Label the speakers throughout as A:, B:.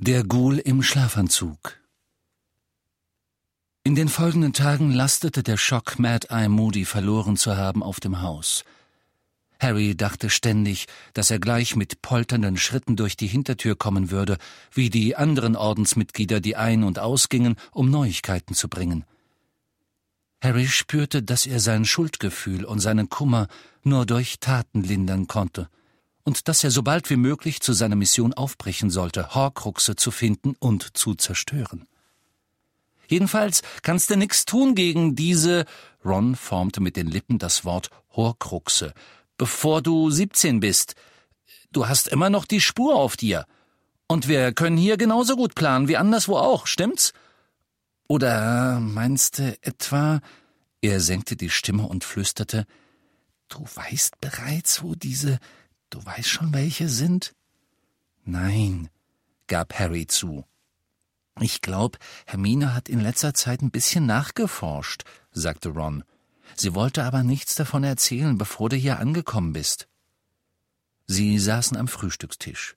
A: Der Ghoul im Schlafanzug In den folgenden Tagen lastete der Schock, Mad Eye Moody verloren zu haben, auf dem Haus. Harry dachte ständig, dass er gleich mit polternden Schritten durch die Hintertür kommen würde, wie die anderen Ordensmitglieder, die ein- und ausgingen, um Neuigkeiten zu bringen. Harry spürte, dass er sein Schuldgefühl und seinen Kummer nur durch Taten lindern konnte und dass er so bald wie möglich zu seiner Mission aufbrechen sollte, Horcruxe zu finden und zu zerstören. Jedenfalls kannst du nix tun gegen diese, Ron formte mit den Lippen das Wort Horcruxe, bevor du 17 bist. Du hast immer noch die Spur auf dir. Und wir können hier genauso gut planen wie anderswo auch, stimmt's? Oder meinst du etwa, er senkte die Stimme und flüsterte, du weißt bereits, wo diese Du weißt schon, welche sind? Nein, gab Harry zu. Ich glaub, Hermine hat in letzter Zeit ein bisschen nachgeforscht, sagte Ron. Sie wollte aber nichts davon erzählen, bevor du hier angekommen bist. Sie saßen am Frühstückstisch.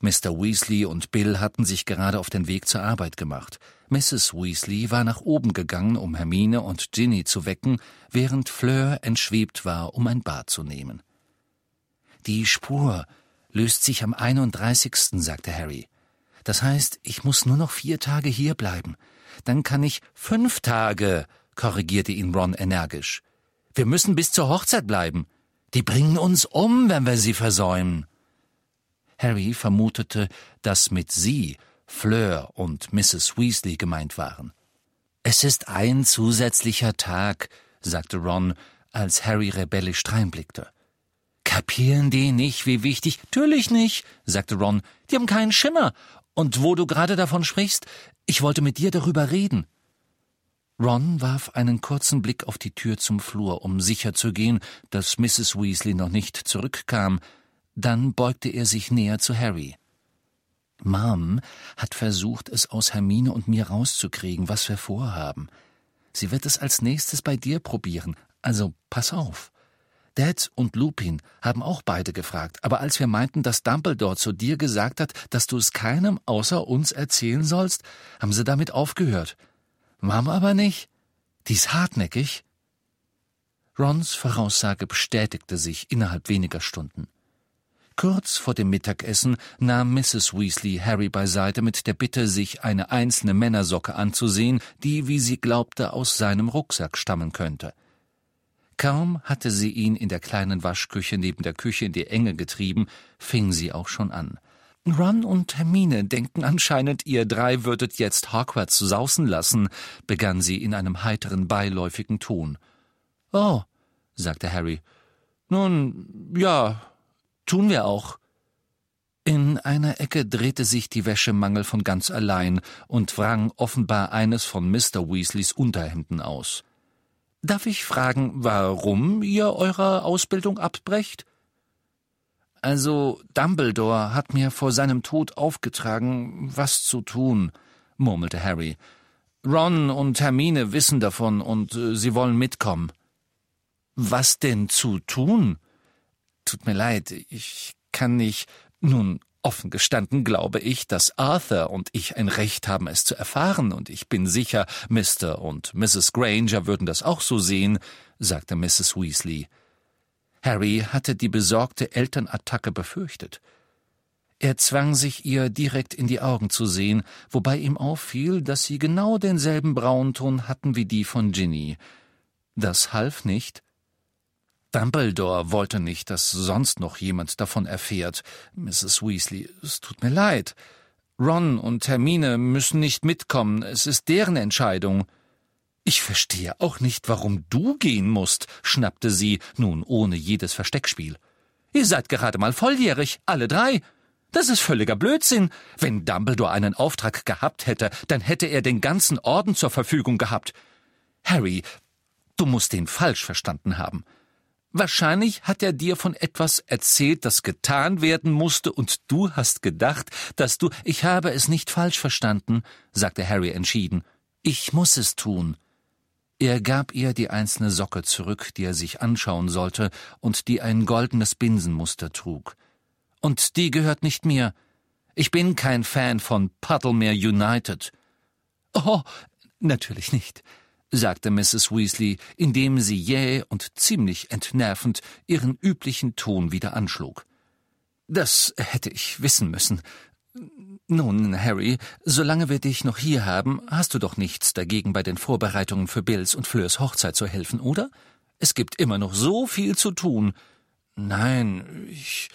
A: Mr. Weasley und Bill hatten sich gerade auf den Weg zur Arbeit gemacht. Mrs. Weasley war nach oben gegangen, um Hermine und Ginny zu wecken, während Fleur entschwebt war, um ein Bad zu nehmen. Die Spur löst sich am 31., sagte Harry. Das heißt, ich muss nur noch vier Tage hier bleiben. Dann kann ich fünf Tage, korrigierte ihn Ron energisch. Wir müssen bis zur Hochzeit bleiben. Die bringen uns um, wenn wir sie versäumen. Harry vermutete, dass mit sie Fleur und Mrs. Weasley gemeint waren. Es ist ein zusätzlicher Tag, sagte Ron, als Harry rebellisch dreinblickte. Kapieren die nicht, wie wichtig? Natürlich nicht, sagte Ron. Die haben keinen Schimmer. Und wo du gerade davon sprichst, ich wollte mit dir darüber reden. Ron warf einen kurzen Blick auf die Tür zum Flur, um sicherzugehen, dass Mrs. Weasley noch nicht zurückkam. Dann beugte er sich näher zu Harry. Mom hat versucht, es aus Hermine und mir rauszukriegen, was wir vorhaben. Sie wird es als nächstes bei dir probieren, also pass auf. Dad und Lupin haben auch beide gefragt, aber als wir meinten, dass Dumbledore zu dir gesagt hat, dass du es keinem außer uns erzählen sollst, haben sie damit aufgehört. Mom aber nicht. Die ist hartnäckig. Rons Voraussage bestätigte sich innerhalb weniger Stunden. Kurz vor dem Mittagessen nahm Mrs. Weasley Harry beiseite mit der Bitte, sich eine einzelne Männersocke anzusehen, die, wie sie glaubte, aus seinem Rucksack stammen könnte. Kaum hatte sie ihn in der kleinen Waschküche neben der Küche in die Enge getrieben, fing sie auch schon an. Ron und Hermine denken anscheinend, ihr drei würdet jetzt Hogwarts sausen lassen, begann sie in einem heiteren, beiläufigen Ton. Oh, sagte Harry. Nun, ja, tun wir auch. In einer Ecke drehte sich die Wäschemangel von ganz allein und wrang offenbar eines von Mr. Weasleys Unterhemden aus. Darf ich fragen, warum ihr eure Ausbildung abbrecht? Also, Dumbledore hat mir vor seinem Tod aufgetragen, was zu tun, murmelte Harry. Ron und Hermine wissen davon und äh, sie wollen mitkommen. Was denn zu tun? Tut mir leid, ich kann nicht. Nun, Offen gestanden glaube ich, dass Arthur und ich ein Recht haben, es zu erfahren, und ich bin sicher, Mr. und Mrs. Granger würden das auch so sehen, sagte Mrs. Weasley. Harry hatte die besorgte Elternattacke befürchtet. Er zwang sich ihr direkt in die Augen zu sehen, wobei ihm auffiel, dass sie genau denselben Braunton hatten wie die von Ginny. Das half nicht, Dumbledore wollte nicht, dass sonst noch jemand davon erfährt. Mrs. Weasley, es tut mir leid. Ron und Hermine müssen nicht mitkommen, es ist deren Entscheidung. Ich verstehe auch nicht, warum du gehen musst, schnappte sie, nun ohne jedes Versteckspiel. Ihr seid gerade mal volljährig, alle drei. Das ist völliger Blödsinn. Wenn Dumbledore einen Auftrag gehabt hätte, dann hätte er den ganzen Orden zur Verfügung gehabt. Harry, du musst den falsch verstanden haben. Wahrscheinlich hat er dir von etwas erzählt, das getan werden musste, und du hast gedacht, dass du. Ich habe es nicht falsch verstanden, sagte Harry entschieden. Ich muss es tun. Er gab ihr die einzelne Socke zurück, die er sich anschauen sollte und die ein goldenes Binsenmuster trug. Und die gehört nicht mir. Ich bin kein Fan von Puddlemere United. Oh, natürlich nicht, sagte Mrs. Weasley, indem sie jäh und ziemlich entnervend ihren üblichen Ton wieder anschlug. Das hätte ich wissen müssen. Nun, Harry, solange wir dich noch hier haben, hast du doch nichts dagegen, bei den Vorbereitungen für Bills und Fleurs Hochzeit zu helfen, oder? Es gibt immer noch so viel zu tun. Nein, ich.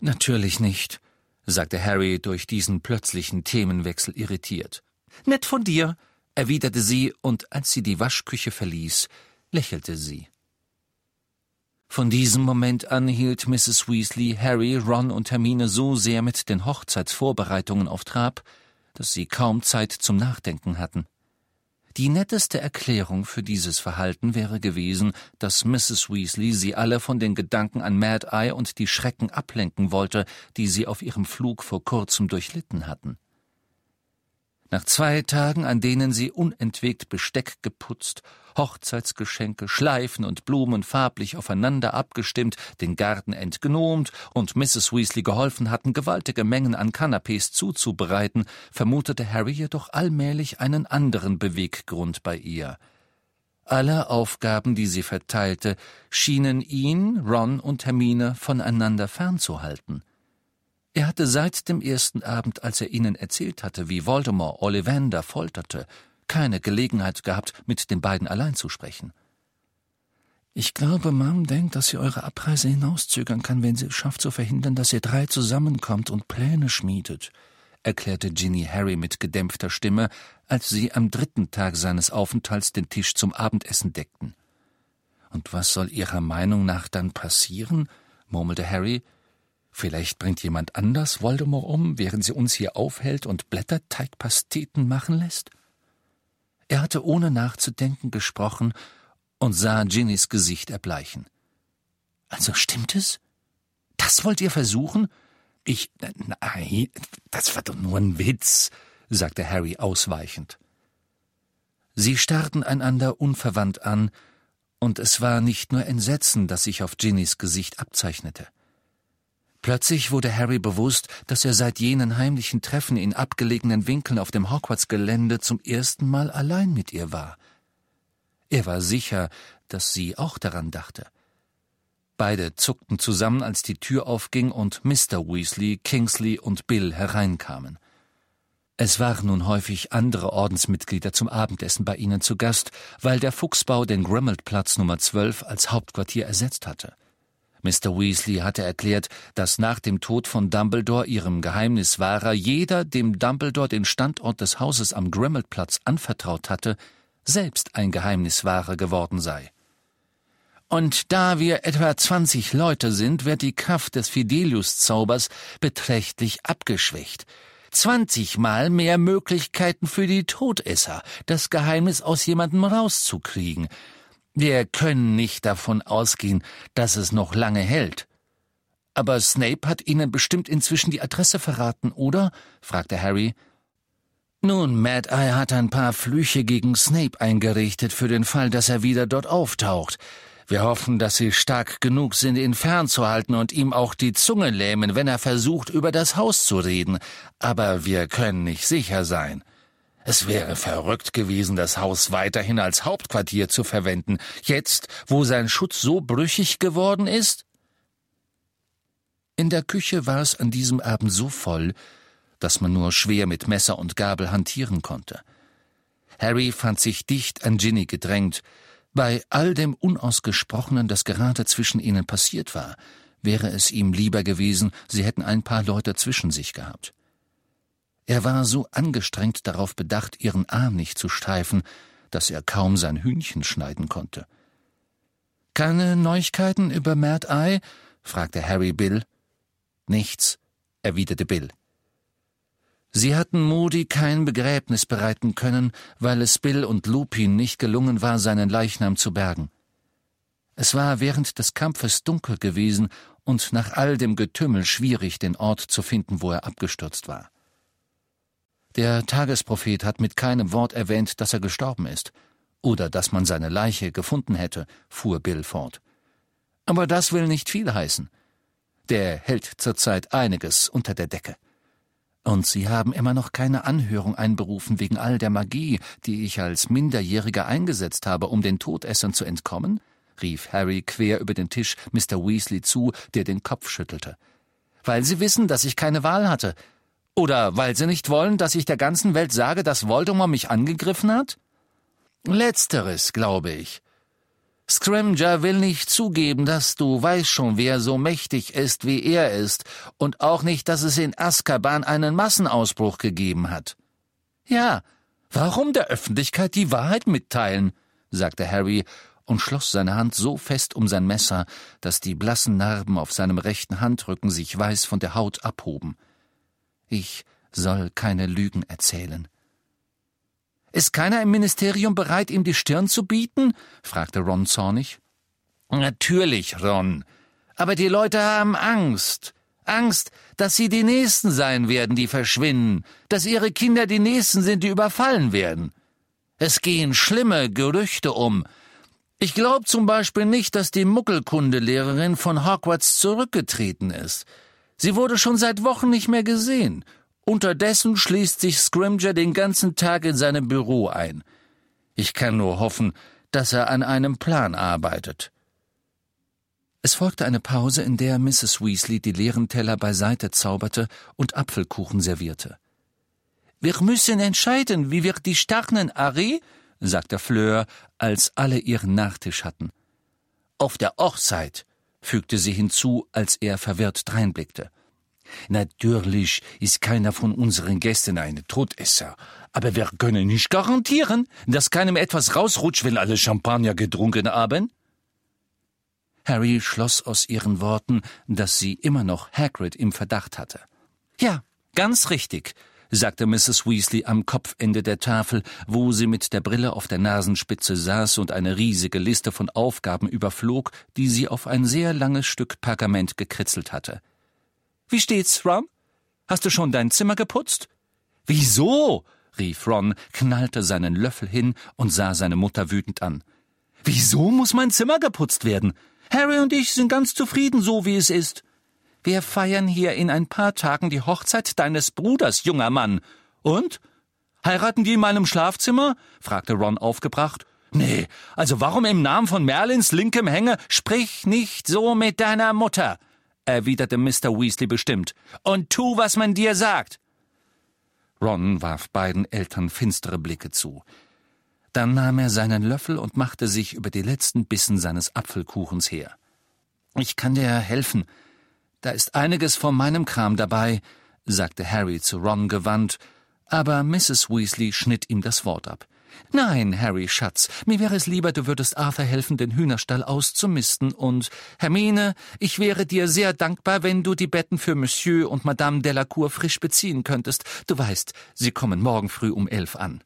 A: Natürlich nicht, sagte Harry durch diesen plötzlichen Themenwechsel irritiert. Nett von dir, erwiderte sie, und als sie die Waschküche verließ, lächelte sie. Von diesem Moment an hielt Mrs. Weasley Harry, Ron und Hermine so sehr mit den Hochzeitsvorbereitungen auf Trab, dass sie kaum Zeit zum Nachdenken hatten. Die netteste Erklärung für dieses Verhalten wäre gewesen, dass Mrs. Weasley sie alle von den Gedanken an Mad Eye und die Schrecken ablenken wollte, die sie auf ihrem Flug vor kurzem durchlitten hatten. Nach zwei Tagen, an denen sie unentwegt Besteck geputzt, Hochzeitsgeschenke, Schleifen und Blumen farblich aufeinander abgestimmt, den Garten entgnomt und Mrs. Weasley geholfen hatten, gewaltige Mengen an Canapés zuzubereiten, vermutete Harry jedoch allmählich einen anderen Beweggrund bei ihr. Alle Aufgaben, die sie verteilte, schienen ihn, Ron und Hermine voneinander fernzuhalten. Er hatte seit dem ersten Abend, als er ihnen erzählt hatte, wie Voldemort Ollivander folterte, keine Gelegenheit gehabt, mit den beiden allein zu sprechen. Ich glaube, Mom denkt, dass sie eure Abreise hinauszögern kann, wenn sie es schafft zu verhindern, dass ihr drei zusammenkommt und Pläne schmiedet, erklärte Ginny Harry mit gedämpfter Stimme, als sie am dritten Tag seines Aufenthalts den Tisch zum Abendessen deckten. Und was soll Ihrer Meinung nach dann passieren? murmelte Harry. Vielleicht bringt jemand anders Voldemort um, während sie uns hier aufhält und Blätterteigpasteten machen lässt? Er hatte ohne nachzudenken gesprochen und sah Ginnys Gesicht erbleichen. Also stimmt es? Das wollt ihr versuchen? Ich. Nein, das war doch nur ein Witz, sagte Harry ausweichend. Sie starrten einander unverwandt an, und es war nicht nur Entsetzen, das sich auf Ginnys Gesicht abzeichnete. Plötzlich wurde Harry bewusst, dass er seit jenen heimlichen Treffen in abgelegenen Winkeln auf dem Hogwarts-Gelände zum ersten Mal allein mit ihr war. Er war sicher, dass sie auch daran dachte. Beide zuckten zusammen, als die Tür aufging und Mr. Weasley, Kingsley und Bill hereinkamen. Es waren nun häufig andere Ordensmitglieder zum Abendessen bei ihnen zu Gast, weil der Fuchsbau den Grimmauld-Platz Nummer 12 als Hauptquartier ersetzt hatte. Mr. Weasley hatte erklärt, dass nach dem Tod von Dumbledore, ihrem Geheimniswahrer, jeder, dem Dumbledore den Standort des Hauses am Grimmauld-Platz anvertraut hatte, selbst ein Geheimniswahrer geworden sei. Und da wir etwa zwanzig Leute sind, wird die Kraft des Fidelius-Zaubers beträchtlich abgeschwächt. Zwanzigmal mehr Möglichkeiten für die Todesser, das Geheimnis aus jemandem rauszukriegen. Wir können nicht davon ausgehen, dass es noch lange hält. Aber Snape hat Ihnen bestimmt inzwischen die Adresse verraten, oder? fragte Harry. Nun, Mad Eye hat ein paar Flüche gegen Snape eingerichtet für den Fall, dass er wieder dort auftaucht. Wir hoffen, dass Sie stark genug sind, ihn fernzuhalten und ihm auch die Zunge lähmen, wenn er versucht, über das Haus zu reden. Aber wir können nicht sicher sein. Es wäre verrückt gewesen, das Haus weiterhin als Hauptquartier zu verwenden, jetzt, wo sein Schutz so brüchig geworden ist? In der Küche war es an diesem Abend so voll, dass man nur schwer mit Messer und Gabel hantieren konnte. Harry fand sich dicht an Ginny gedrängt. Bei all dem Unausgesprochenen, das gerade zwischen ihnen passiert war, wäre es ihm lieber gewesen, sie hätten ein paar Leute zwischen sich gehabt. Er war so angestrengt darauf bedacht, ihren Arm nicht zu streifen, dass er kaum sein Hühnchen schneiden konnte. Keine Neuigkeiten über Mad Eye? fragte Harry Bill. Nichts, erwiderte Bill. Sie hatten Moody kein Begräbnis bereiten können, weil es Bill und Lupin nicht gelungen war, seinen Leichnam zu bergen. Es war während des Kampfes dunkel gewesen und nach all dem Getümmel schwierig, den Ort zu finden, wo er abgestürzt war. Der Tagesprophet hat mit keinem Wort erwähnt, dass er gestorben ist oder dass man seine Leiche gefunden hätte, fuhr Bill fort. Aber das will nicht viel heißen. Der hält zurzeit einiges unter der Decke. Und Sie haben immer noch keine Anhörung einberufen wegen all der Magie, die ich als Minderjähriger eingesetzt habe, um den Todessern zu entkommen? rief Harry quer über den Tisch Mr. Weasley zu, der den Kopf schüttelte. Weil Sie wissen, dass ich keine Wahl hatte. Oder weil Sie nicht wollen, dass ich der ganzen Welt sage, dass Voldemort mich angegriffen hat? Letzteres, glaube ich. Scrimger will nicht zugeben, dass du weißt schon, wer so mächtig ist, wie er ist, und auch nicht, dass es in Azkaban einen Massenausbruch gegeben hat. Ja, warum der Öffentlichkeit die Wahrheit mitteilen? sagte Harry und schloss seine Hand so fest um sein Messer, dass die blassen Narben auf seinem rechten Handrücken sich weiß von der Haut abhoben. Ich soll keine Lügen erzählen. Ist keiner im Ministerium bereit, ihm die Stirn zu bieten? fragte Ron zornig. Natürlich, Ron. Aber die Leute haben Angst. Angst, dass sie die Nächsten sein werden, die verschwinden, dass ihre Kinder die Nächsten sind, die überfallen werden. Es gehen schlimme Gerüchte um. Ich glaube zum Beispiel nicht, dass die Muckelkundelehrerin von Hogwarts zurückgetreten ist. Sie wurde schon seit Wochen nicht mehr gesehen Unterdessen schließt sich Scrimger den ganzen Tag in seinem Büro ein. Ich kann nur hoffen, dass er an einem Plan arbeitet. Es folgte eine Pause, in der Mrs. Weasley die leeren Teller beiseite zauberte und Apfelkuchen servierte. Wir müssen entscheiden, wie wir die starren Ari, sagte Fleur, als alle ihren Nachtisch hatten. Auf der Hochzeit, fügte sie hinzu, als er verwirrt dreinblickte. Natürlich ist keiner von unseren Gästen ein Todesser, aber wir können nicht garantieren, dass keinem etwas rausrutscht, wenn alle Champagner getrunken haben. Harry schloss aus ihren Worten, dass sie immer noch Hagrid im Verdacht hatte. Ja, ganz richtig, sagte Mrs. Weasley am Kopfende der Tafel, wo sie mit der Brille auf der Nasenspitze saß und eine riesige Liste von Aufgaben überflog, die sie auf ein sehr langes Stück Pergament gekritzelt hatte. Wie steht's, Ron? Hast du schon dein Zimmer geputzt? Wieso? rief Ron, knallte seinen Löffel hin und sah seine Mutter wütend an. Wieso muss mein Zimmer geputzt werden? Harry und ich sind ganz zufrieden, so wie es ist. Wir feiern hier in ein paar Tagen die Hochzeit deines Bruders, junger Mann. Und? Heiraten die in meinem Schlafzimmer? fragte Ron aufgebracht. Nee, also warum im Namen von Merlins linkem Hänge? Sprich nicht so mit deiner Mutter erwiderte Mr. Weasley bestimmt, und tu, was man dir sagt. Ron warf beiden Eltern finstere Blicke zu. Dann nahm er seinen Löffel und machte sich über die letzten Bissen seines Apfelkuchens her. Ich kann dir helfen. Da ist einiges von meinem Kram dabei, sagte Harry zu Ron gewandt, aber Mrs. Weasley schnitt ihm das Wort ab. Nein, Harry, Schatz, mir wäre es lieber, du würdest Arthur helfen, den Hühnerstall auszumisten, und Hermine, ich wäre dir sehr dankbar, wenn du die Betten für Monsieur und Madame Delacour frisch beziehen könntest. Du weißt, sie kommen morgen früh um elf an.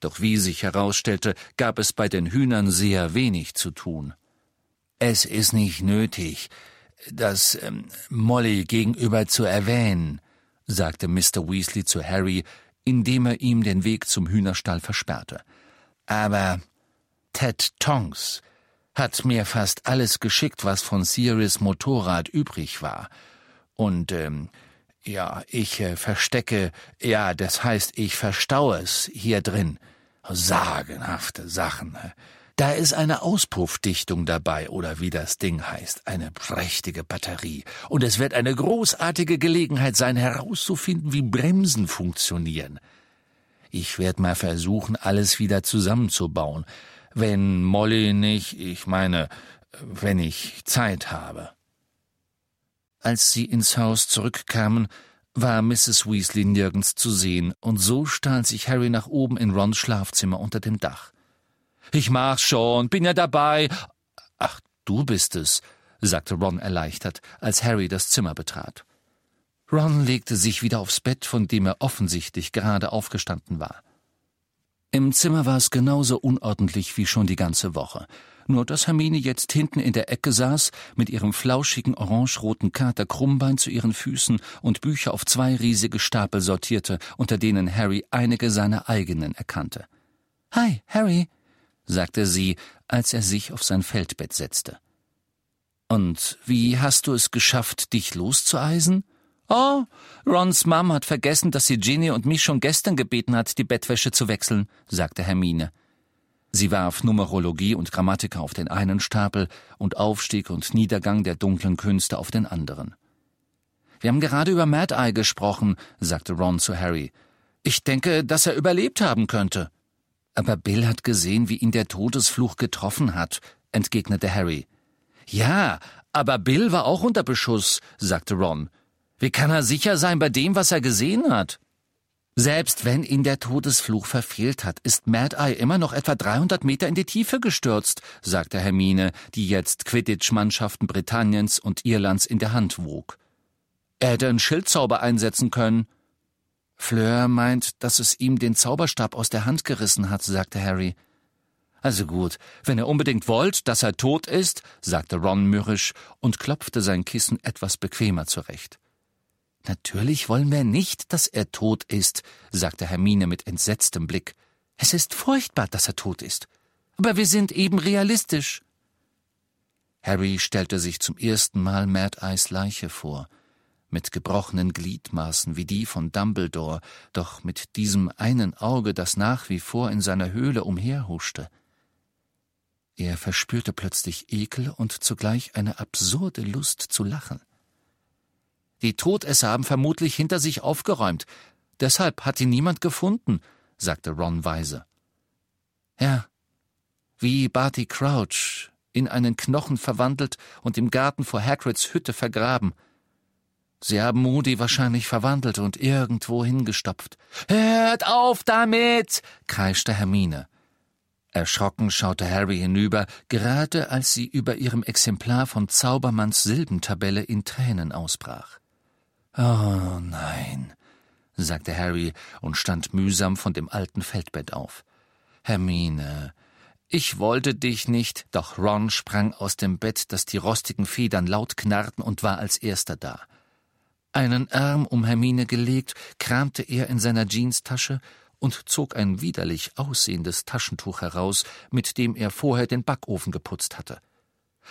A: Doch wie sich herausstellte, gab es bei den Hühnern sehr wenig zu tun. Es ist nicht nötig, das ähm, Molly gegenüber zu erwähnen, sagte Mr. Weasley zu Harry, indem er ihm den Weg zum Hühnerstall versperrte. Aber Ted Tongs hat mir fast alles geschickt, was von Sirius Motorrad übrig war. Und, ähm, ja, ich äh, verstecke, ja, das heißt, ich verstaue es hier drin. Sagenhafte Sachen. Da ist eine Auspuffdichtung dabei, oder wie das Ding heißt, eine prächtige Batterie. Und es wird eine großartige Gelegenheit sein, herauszufinden, wie Bremsen funktionieren. Ich werde mal versuchen, alles wieder zusammenzubauen. Wenn Molly nicht, ich meine, wenn ich Zeit habe. Als sie ins Haus zurückkamen, war Mrs. Weasley nirgends zu sehen, und so stahl sich Harry nach oben in Rons Schlafzimmer unter dem Dach. Ich mach's schon, bin ja dabei. Ach, du bist es, sagte Ron erleichtert, als Harry das Zimmer betrat. Ron legte sich wieder aufs Bett, von dem er offensichtlich gerade aufgestanden war. Im Zimmer war es genauso unordentlich wie schon die ganze Woche. Nur dass Hermine jetzt hinten in der Ecke saß, mit ihrem flauschigen orangeroten Kater Krummbein zu ihren Füßen und Bücher auf zwei riesige Stapel sortierte, unter denen Harry einige seiner eigenen erkannte. Hi, Harry, sagte sie, als er sich auf sein Feldbett setzte. Und wie hast du es geschafft, dich loszueisen? Oh, Rons Mom hat vergessen, dass sie Ginny und mich schon gestern gebeten hat, die Bettwäsche zu wechseln, sagte Hermine. Sie warf Numerologie und Grammatik auf den einen Stapel und Aufstieg und Niedergang der dunklen Künste auf den anderen. Wir haben gerade über Mad Eye gesprochen, sagte Ron zu Harry. Ich denke, dass er überlebt haben könnte. Aber Bill hat gesehen, wie ihn der Todesfluch getroffen hat, entgegnete Harry. Ja, aber Bill war auch unter Beschuss, sagte Ron. Wie kann er sicher sein bei dem, was er gesehen hat? Selbst wenn ihn der Todesfluch verfehlt hat, ist Mad Eye immer noch etwa 300 Meter in die Tiefe gestürzt, sagte Hermine, die jetzt Quidditch-Mannschaften Britanniens und Irlands in der Hand wog. Er hätte einen Schildzauber einsetzen können. Fleur meint, dass es ihm den Zauberstab aus der Hand gerissen hat, sagte Harry. Also gut, wenn ihr unbedingt wollt, dass er tot ist, sagte Ron mürrisch und klopfte sein Kissen etwas bequemer zurecht. Natürlich wollen wir nicht, dass er tot ist, sagte Hermine mit entsetztem Blick. Es ist furchtbar, dass er tot ist. Aber wir sind eben realistisch. Harry stellte sich zum ersten Mal Mad Eyes Leiche vor, mit gebrochenen Gliedmaßen wie die von Dumbledore, doch mit diesem einen Auge, das nach wie vor in seiner Höhle umherhuschte. Er verspürte plötzlich Ekel und zugleich eine absurde Lust zu lachen. Die Todesser haben vermutlich hinter sich aufgeräumt. Deshalb hat ihn niemand gefunden, sagte Ron weise. Ja, wie Barty Crouch, in einen Knochen verwandelt und im Garten vor Hagrids Hütte vergraben. Sie haben Moody wahrscheinlich verwandelt und irgendwo hingestopft. Hört auf damit! kreischte Hermine. Erschrocken schaute Harry hinüber, gerade als sie über ihrem Exemplar von Zaubermanns Silbentabelle in Tränen ausbrach. Oh nein, sagte Harry und stand mühsam von dem alten Feldbett auf. Hermine, ich wollte dich nicht, doch Ron sprang aus dem Bett, dass die rostigen Federn laut knarrten und war als erster da. Einen Arm um Hermine gelegt, kramte er in seiner Jeanstasche und zog ein widerlich aussehendes Taschentuch heraus, mit dem er vorher den Backofen geputzt hatte.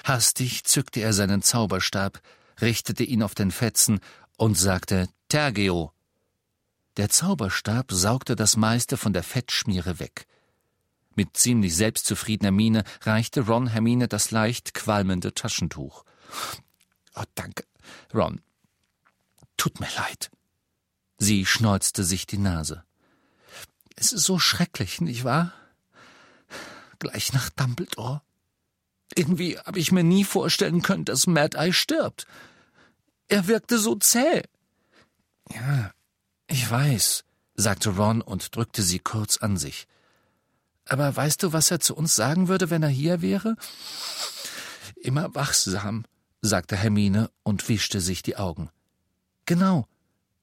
A: Hastig zückte er seinen Zauberstab, richtete ihn auf den Fetzen und sagte Tergeo. Der Zauberstab saugte das meiste von der Fettschmiere weg. Mit ziemlich selbstzufriedener Miene reichte Ron Hermine das leicht qualmende Taschentuch. Oh, danke, Ron. Tut mir leid. Sie schneuzte sich die Nase. Es ist so schrecklich, nicht wahr? Gleich nach Dumbledore. Irgendwie habe ich mir nie vorstellen können, dass Mad Eye stirbt. Er wirkte so zäh. Ja, ich weiß, sagte Ron und drückte sie kurz an sich. Aber weißt du, was er zu uns sagen würde, wenn er hier wäre? Immer wachsam, sagte Hermine und wischte sich die Augen. Genau.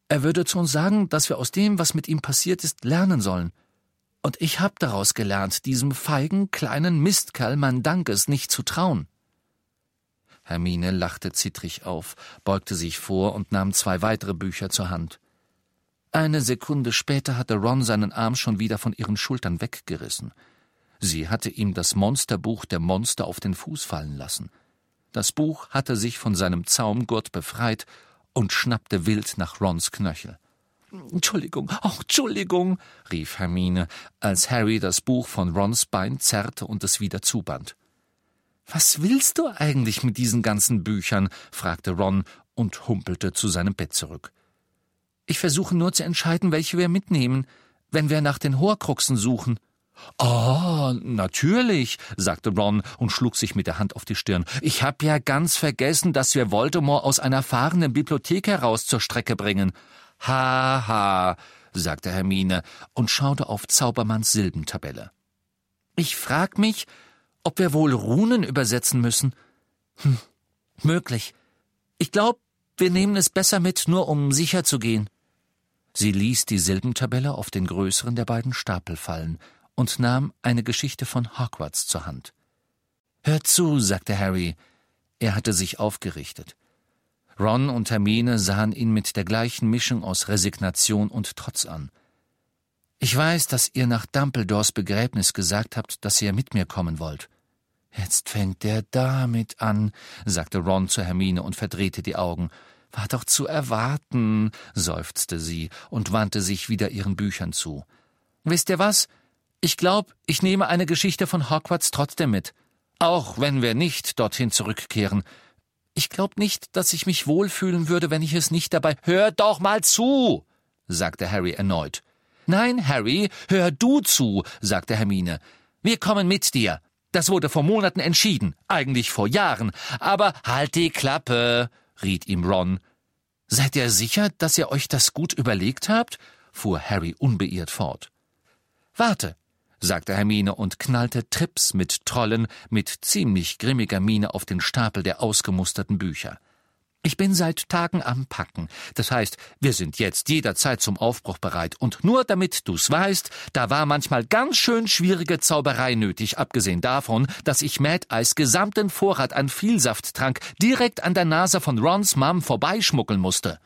A: Er würde zu uns sagen, dass wir aus dem, was mit ihm passiert ist, lernen sollen. Und ich hab daraus gelernt, diesem feigen, kleinen Mistkerl mein Dankes nicht zu trauen. Hermine lachte zittrig auf, beugte sich vor und nahm zwei weitere Bücher zur Hand. Eine Sekunde später hatte Ron seinen Arm schon wieder von ihren Schultern weggerissen. Sie hatte ihm das Monsterbuch der Monster auf den Fuß fallen lassen. Das Buch hatte sich von seinem Zaumgurt befreit und schnappte wild nach Rons Knöchel. Entschuldigung, oh, Entschuldigung, rief Hermine, als Harry das Buch von Rons Bein zerrte und es wieder zuband. Was willst du eigentlich mit diesen ganzen Büchern? fragte Ron und humpelte zu seinem Bett zurück. Ich versuche nur zu entscheiden, welche wir mitnehmen, wenn wir nach den Horcruxen suchen. Oh, natürlich, sagte Ron und schlug sich mit der Hand auf die Stirn. Ich hab ja ganz vergessen, dass wir Voldemort aus einer fahrenden Bibliothek heraus zur Strecke bringen. Ha, ha, sagte Hermine und schaute auf Zaubermanns Silbentabelle. Ich frag mich, ob wir wohl Runen übersetzen müssen? Hm, möglich. Ich glaube, wir nehmen es besser mit, nur um sicher zu gehen. Sie ließ die Silbentabelle auf den größeren der beiden Stapel fallen und nahm eine Geschichte von Hogwarts zur Hand. Hör zu, sagte Harry. Er hatte sich aufgerichtet. Ron und Hermine sahen ihn mit der gleichen Mischung aus Resignation und Trotz an. Ich weiß, dass ihr nach Dumbledores Begräbnis gesagt habt, dass ihr mit mir kommen wollt. Jetzt fängt er damit an, sagte Ron zu Hermine und verdrehte die Augen. War doch zu erwarten, seufzte sie und wandte sich wieder ihren Büchern zu. Wisst ihr was? Ich glaub, ich nehme eine Geschichte von Hogwarts trotzdem mit. Auch wenn wir nicht dorthin zurückkehren. Ich glaub nicht, dass ich mich wohlfühlen würde, wenn ich es nicht dabei. Hör doch mal zu, sagte Harry erneut. Nein, Harry, hör du zu, sagte Hermine. Wir kommen mit dir. Das wurde vor Monaten entschieden, eigentlich vor Jahren. Aber halt die Klappe, riet ihm Ron. Seid ihr sicher, dass ihr euch das gut überlegt habt? fuhr Harry unbeirrt fort. Warte, sagte Hermine und knallte Trips mit Trollen mit ziemlich grimmiger Miene auf den Stapel der ausgemusterten Bücher. Ich bin seit Tagen am Packen. Das heißt, wir sind jetzt jederzeit zum Aufbruch bereit. Und nur damit du's weißt, da war manchmal ganz schön schwierige Zauberei nötig, abgesehen davon, dass ich Mad Eyes gesamten Vorrat an Vielsafttrank direkt an der Nase von Rons Mom vorbeischmuggeln musste.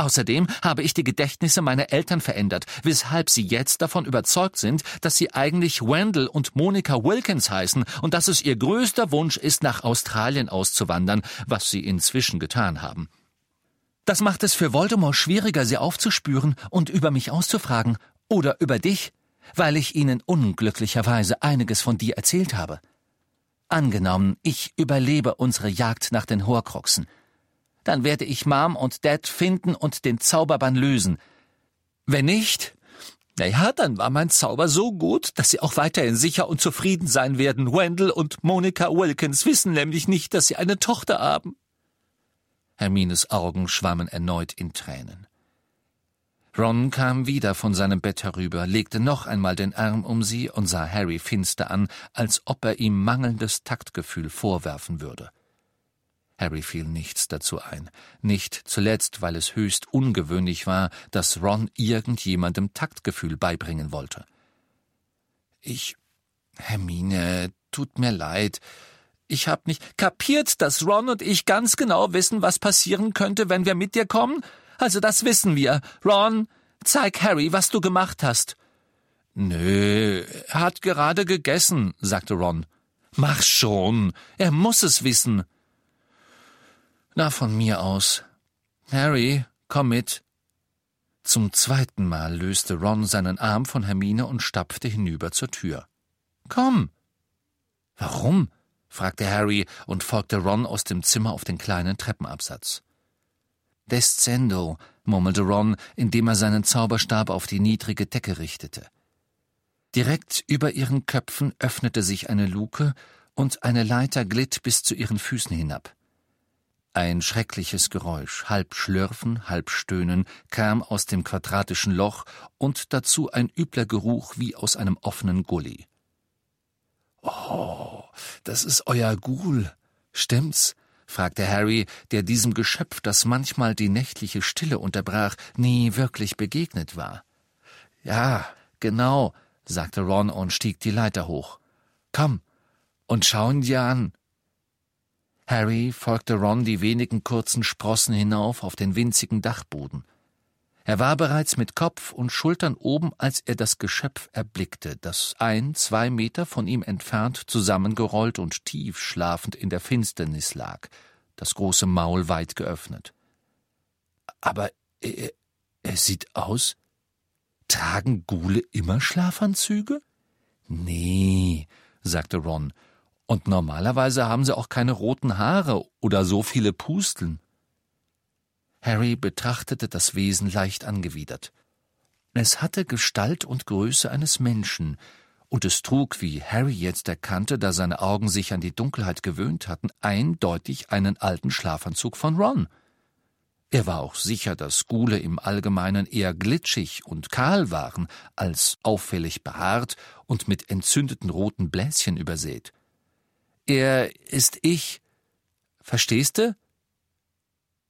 A: Außerdem habe ich die Gedächtnisse meiner Eltern verändert, weshalb sie jetzt davon überzeugt sind, dass sie eigentlich Wendell und Monica Wilkins heißen und dass es ihr größter Wunsch ist, nach Australien auszuwandern, was sie inzwischen getan haben. Das macht es für Voldemort schwieriger, sie aufzuspüren und über mich auszufragen oder über dich, weil ich ihnen unglücklicherweise einiges von dir erzählt habe. Angenommen, ich überlebe unsere Jagd nach den Horcruxen – dann werde ich Mom und Dad finden und den Zauberbann lösen. Wenn nicht, na ja, dann war mein Zauber so gut, dass sie auch weiterhin sicher und zufrieden sein werden. Wendell und Monica Wilkins wissen nämlich nicht, dass sie eine Tochter haben. Hermines Augen schwammen erneut in Tränen. Ron kam wieder von seinem Bett herüber, legte noch einmal den Arm um sie und sah Harry finster an, als ob er ihm mangelndes Taktgefühl vorwerfen würde. Harry fiel nichts dazu ein, nicht zuletzt, weil es höchst ungewöhnlich war, dass Ron irgendjemandem Taktgefühl beibringen wollte. Ich. Hermine, tut mir leid. Ich hab nicht kapiert, dass Ron und ich ganz genau wissen, was passieren könnte, wenn wir mit dir kommen? Also das wissen wir. Ron, zeig Harry, was du gemacht hast. Nö, er hat gerade gegessen, sagte Ron. Mach schon, er muss es wissen. Na, von mir aus. Harry, komm mit. Zum zweiten Mal löste Ron seinen Arm von Hermine und stapfte hinüber zur Tür. Komm. Warum? fragte Harry und folgte Ron aus dem Zimmer auf den kleinen Treppenabsatz. Descendo, murmelte Ron, indem er seinen Zauberstab auf die niedrige Decke richtete. Direkt über ihren Köpfen öffnete sich eine Luke und eine Leiter glitt bis zu ihren Füßen hinab. Ein schreckliches Geräusch, halb Schlürfen, halb Stöhnen, kam aus dem quadratischen Loch und dazu ein übler Geruch wie aus einem offenen Gully. Oh, das ist euer Ghoul, stimmt's? fragte Harry, der diesem Geschöpf, das manchmal die nächtliche Stille unterbrach, nie wirklich begegnet war. Ja, genau, sagte Ron und stieg die Leiter hoch. Komm und schauen dir an. Harry folgte Ron die wenigen kurzen Sprossen hinauf auf den winzigen Dachboden. Er war bereits mit Kopf und Schultern oben, als er das Geschöpf erblickte, das ein, zwei Meter von ihm entfernt zusammengerollt und tief schlafend in der Finsternis lag, das große Maul weit geöffnet. Aber er, er sieht aus. Tragen Gule immer Schlafanzüge? Nee, sagte Ron und normalerweise haben sie auch keine roten Haare oder so viele Pusteln. Harry betrachtete das Wesen leicht angewidert. Es hatte Gestalt und Größe eines Menschen, und es trug, wie Harry jetzt erkannte, da seine Augen sich an die Dunkelheit gewöhnt hatten, eindeutig einen alten Schlafanzug von Ron. Er war auch sicher, dass Gule im Allgemeinen eher glitschig und kahl waren, als auffällig behaart und mit entzündeten roten Bläschen übersät. Er ist ich. Verstehst du?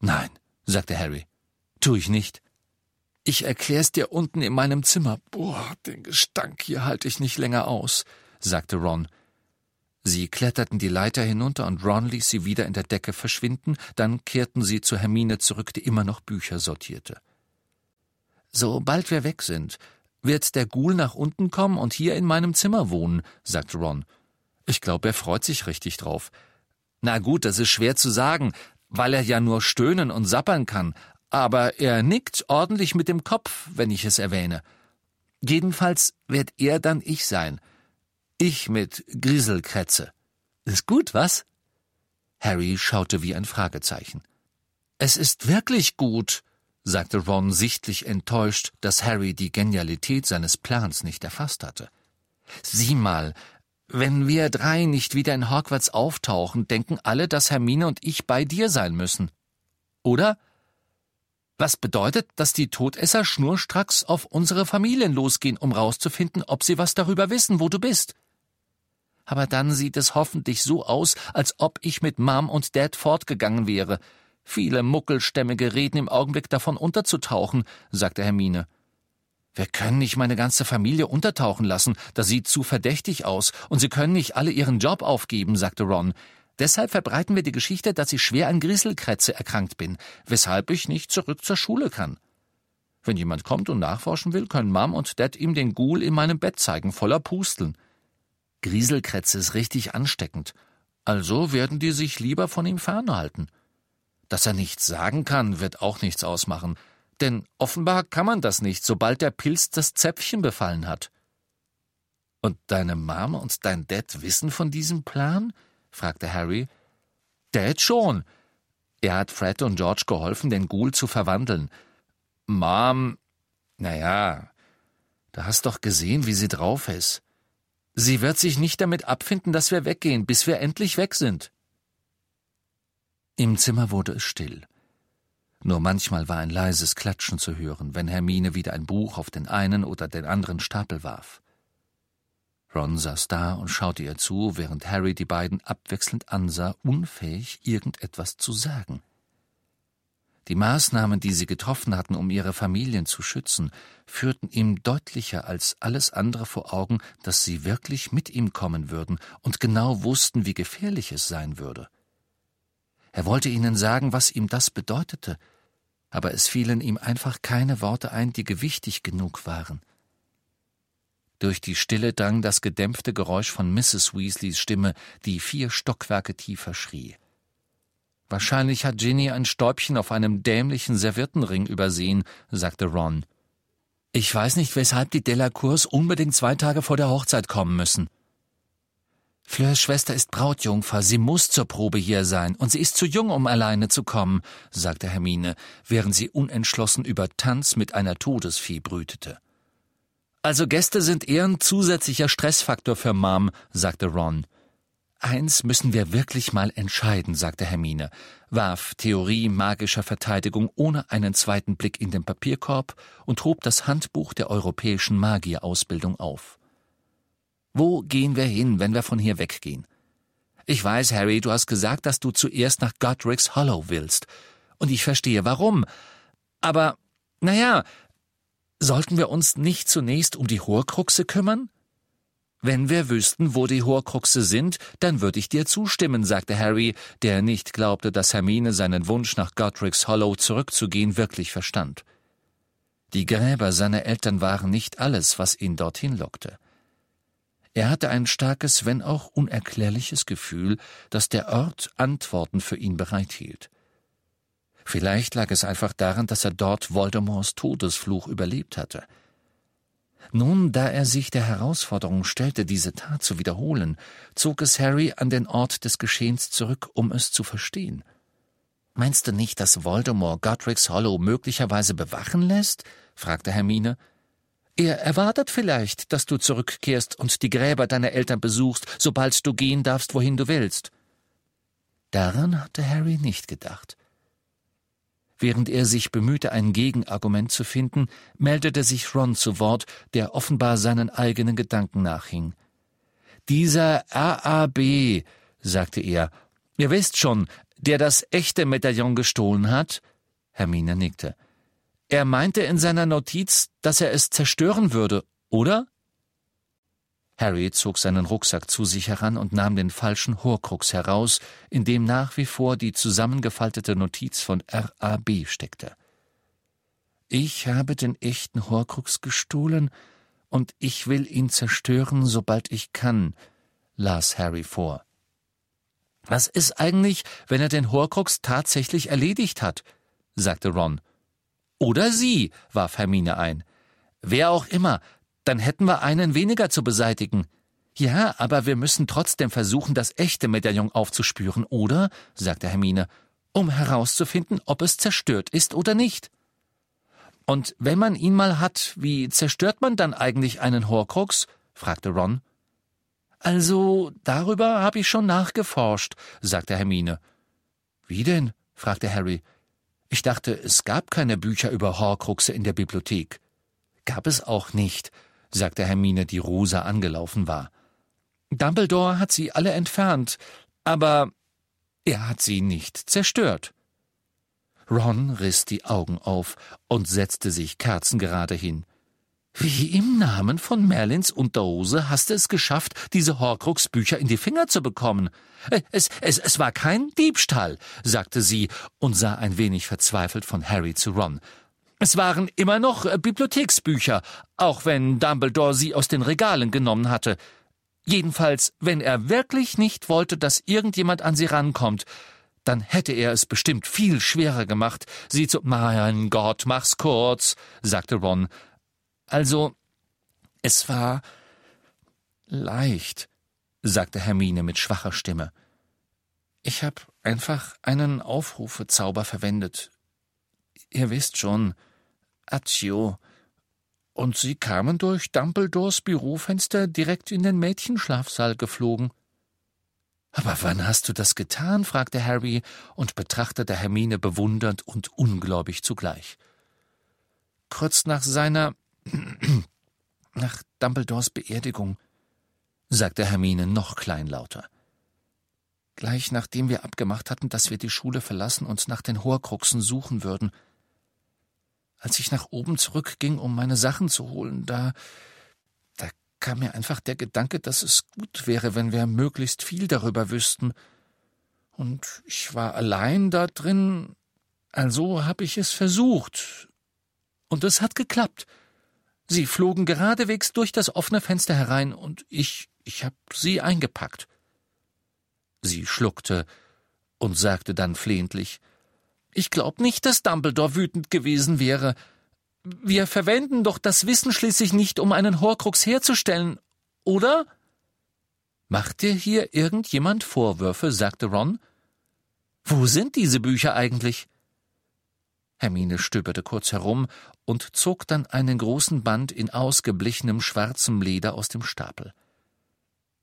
A: Nein, sagte Harry. Tu ich nicht. Ich erklär's dir unten in meinem Zimmer. Boah, den Gestank hier halte ich nicht länger aus, sagte Ron. Sie kletterten die Leiter hinunter und Ron ließ sie wieder in der Decke verschwinden, dann kehrten sie zu Hermine zurück, die immer noch Bücher sortierte. Sobald wir weg sind, wird der Ghoul nach unten kommen und hier in meinem Zimmer wohnen, sagte Ron. Ich glaube, er freut sich richtig drauf. Na gut, das ist schwer zu sagen, weil er ja nur stöhnen und sappern kann, aber er nickt ordentlich mit dem Kopf, wenn ich es erwähne. Jedenfalls wird er dann ich sein. Ich mit Griselkrätze. Ist gut, was? Harry schaute wie ein Fragezeichen. Es ist wirklich gut, sagte Ron sichtlich enttäuscht, dass Harry die Genialität seines Plans nicht erfasst hatte. Sieh mal, wenn wir drei nicht wieder in Hogwarts auftauchen, denken alle, dass Hermine und ich bei dir sein müssen. Oder? Was bedeutet, dass die Todesser schnurstracks auf unsere Familien losgehen, um rauszufinden, ob sie was darüber wissen, wo du bist. Aber dann sieht es hoffentlich so aus, als ob ich mit Mom und Dad fortgegangen wäre, Viele Muckelstämmige reden im Augenblick davon, unterzutauchen, sagte Hermine. Wir können nicht meine ganze Familie untertauchen lassen, das sieht zu verdächtig aus, und sie können nicht alle ihren Job aufgeben, sagte Ron. Deshalb verbreiten wir die Geschichte, dass ich schwer an Grieselkrätze erkrankt bin, weshalb ich nicht zurück zur Schule kann. Wenn jemand kommt und nachforschen will, können Mom und Dad ihm den Ghoul in meinem Bett zeigen, voller Pusteln. Grieselkrätze ist richtig ansteckend. Also werden die sich lieber von ihm fernhalten. Dass er nichts sagen kann, wird auch nichts ausmachen, denn offenbar kann man das nicht, sobald der Pilz das Zäpfchen befallen hat. Und deine Mama und dein Dad wissen von diesem Plan? fragte Harry. Dad schon. Er hat Fred und George geholfen, den Ghoul zu verwandeln. Mom, na ja, da hast doch gesehen, wie sie drauf ist. Sie wird sich nicht damit abfinden, dass wir weggehen, bis wir endlich weg sind. Im Zimmer wurde es still. Nur manchmal war ein leises Klatschen zu hören, wenn Hermine wieder ein Buch auf den einen oder den anderen Stapel warf. Ron saß da und schaute ihr zu, während Harry die beiden abwechselnd ansah, unfähig, irgendetwas zu sagen. Die Maßnahmen, die sie getroffen hatten, um ihre Familien zu schützen, führten ihm deutlicher als alles andere vor Augen, dass sie wirklich mit ihm kommen würden und genau wussten, wie gefährlich es sein würde. Er wollte ihnen sagen, was ihm das bedeutete, aber es fielen ihm einfach keine Worte ein, die gewichtig genug waren. Durch die Stille drang das gedämpfte Geräusch von Mrs. Weasleys Stimme, die vier Stockwerke tiefer schrie. Wahrscheinlich hat Ginny ein Stäubchen auf einem dämlichen Serviettenring übersehen, sagte Ron. Ich weiß nicht, weshalb die Delacours unbedingt zwei Tage vor der Hochzeit kommen müssen. Fleurs Schwester ist Brautjungfer, sie muss zur Probe hier sein, und sie ist zu jung, um alleine zu kommen, sagte Hermine, während sie unentschlossen über Tanz mit einer Todesfee brütete. Also Gäste sind eher ein zusätzlicher Stressfaktor für Mom, sagte Ron. Eins müssen wir wirklich mal entscheiden, sagte Hermine, warf Theorie magischer Verteidigung ohne einen zweiten Blick in den Papierkorb und hob das Handbuch der europäischen Magierausbildung auf. Wo gehen wir hin, wenn wir von hier weggehen? Ich weiß, Harry, du hast gesagt, dass du zuerst nach Godric's Hollow willst. Und ich verstehe warum. Aber, naja, sollten wir uns nicht zunächst um die Horcruxe kümmern? Wenn wir wüssten, wo die Horcruxe sind, dann würde ich dir zustimmen, sagte Harry, der nicht glaubte, dass Hermine seinen Wunsch nach Godric's Hollow zurückzugehen wirklich verstand. Die Gräber seiner Eltern waren nicht alles, was ihn dorthin lockte. Er hatte ein starkes, wenn auch unerklärliches Gefühl, dass der Ort Antworten für ihn bereithielt. Vielleicht lag es einfach daran, dass er dort Voldemorts Todesfluch überlebt hatte. Nun, da er sich der Herausforderung stellte, diese Tat zu wiederholen, zog es Harry an den Ort des Geschehens zurück, um es zu verstehen. Meinst du nicht, dass Voldemort Godric's Hollow möglicherweise bewachen lässt? fragte Hermine. Er erwartet vielleicht, dass du zurückkehrst und die Gräber deiner Eltern besuchst, sobald du gehen darfst, wohin du willst. Daran hatte Harry nicht gedacht. Während er sich bemühte, ein Gegenargument zu finden, meldete sich Ron zu Wort, der offenbar seinen eigenen Gedanken nachhing. Dieser RAB, sagte er, ihr wisst schon, der das echte Medaillon gestohlen hat? Hermine nickte. Er meinte in seiner Notiz, dass er es zerstören würde, oder? Harry zog seinen Rucksack zu sich heran und nahm den falschen Horcrux heraus, in dem nach wie vor die zusammengefaltete Notiz von RAB steckte. Ich habe den echten Horcrux gestohlen, und ich will ihn zerstören, sobald ich kann, las Harry vor. Was ist eigentlich, wenn er den Horcrux tatsächlich erledigt hat? sagte Ron. Oder sie, warf Hermine ein. Wer auch immer, dann hätten wir einen weniger zu beseitigen. Ja, aber wir müssen trotzdem versuchen, das echte Medaillon aufzuspüren, oder? sagte Hermine, um herauszufinden, ob es zerstört ist oder nicht. Und wenn man ihn mal hat, wie zerstört man dann eigentlich einen Horcrux? fragte Ron. Also, darüber habe ich schon nachgeforscht, sagte Hermine. Wie denn? fragte Harry. Ich dachte, es gab keine Bücher über Horcruxe in der Bibliothek. Gab es auch nicht, sagte Hermine, die rosa angelaufen war. Dumbledore hat sie alle entfernt, aber er hat sie nicht zerstört. Ron riss die Augen auf und setzte sich kerzengerade hin. Wie im Namen von Merlins Unterhose hast du es geschafft, diese Horcrux-Bücher in die Finger zu bekommen? Äh, es, es, es war kein Diebstahl, sagte sie und sah ein wenig verzweifelt von Harry zu Ron. Es waren immer noch äh, Bibliotheksbücher, auch wenn Dumbledore sie aus den Regalen genommen hatte. Jedenfalls, wenn er wirklich nicht wollte, dass irgendjemand an sie rankommt, dann hätte er es bestimmt viel schwerer gemacht, sie zu. Mein Gott, mach's kurz, sagte Ron. Also, es war leicht, sagte Hermine mit schwacher Stimme. Ich hab einfach einen Aufrufezauber verwendet. Ihr wisst schon, Accio. Und sie kamen durch Dumbledores Bürofenster direkt in den Mädchenschlafsaal geflogen. Aber wann hast du das getan? fragte Harry und betrachtete Hermine bewundernd und ungläubig zugleich. Kurz nach seiner nach Dumbledores Beerdigung, sagte Hermine noch kleinlauter. Gleich nachdem wir abgemacht hatten, dass wir die Schule verlassen und nach den Horcruxen suchen würden. Als ich nach oben zurückging, um meine Sachen zu holen, da da kam mir einfach der Gedanke, dass es gut wäre, wenn wir möglichst viel darüber wüssten. Und ich war allein da drin, also habe ich es versucht. Und es hat geklappt. Sie flogen geradewegs durch das offene Fenster herein, und ich, ich hab sie eingepackt. Sie schluckte und sagte dann flehentlich Ich glaub nicht, dass Dumbledore wütend gewesen wäre. Wir verwenden doch das Wissen schließlich nicht, um einen Horcrux herzustellen, oder? Macht dir hier irgendjemand Vorwürfe? sagte Ron. Wo sind diese Bücher eigentlich? Hermine stöberte kurz herum und zog dann einen großen Band in ausgeblichenem schwarzem Leder aus dem Stapel.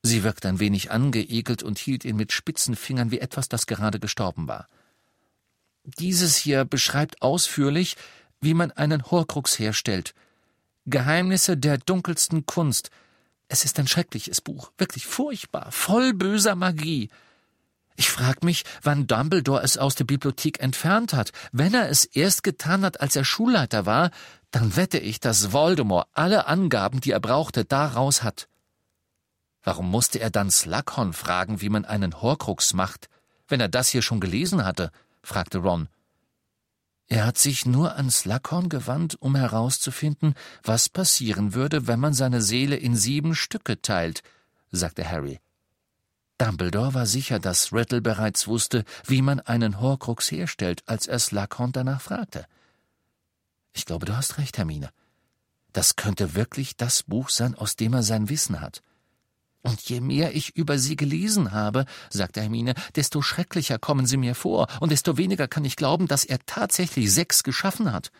A: Sie wirkte ein wenig angeekelt und hielt ihn mit spitzen Fingern wie etwas, das gerade gestorben war. Dieses hier beschreibt ausführlich, wie man einen Horcrux herstellt. Geheimnisse der dunkelsten Kunst. Es ist ein schreckliches Buch, wirklich furchtbar, voll böser Magie. Ich frag mich, wann Dumbledore es aus der Bibliothek entfernt hat. Wenn er es erst getan hat, als er Schulleiter war, dann wette ich, dass Voldemort alle Angaben, die er brauchte, daraus hat. Warum musste er dann Slughorn fragen, wie man einen Horcrux macht, wenn er das hier schon gelesen hatte? fragte Ron. Er hat sich nur an Slughorn gewandt, um herauszufinden, was passieren würde, wenn man seine Seele in sieben Stücke teilt, sagte Harry. Dumbledore war sicher, dass Riddle bereits wusste, wie man einen Horcrux herstellt, als er Slughorn danach fragte. Ich glaube, du hast recht, Hermine. Das könnte wirklich das Buch sein, aus dem er sein Wissen hat. Und je mehr ich über sie gelesen habe, sagte Hermine, desto schrecklicher kommen sie mir vor, und desto weniger kann ich glauben, dass er tatsächlich sechs geschaffen hat.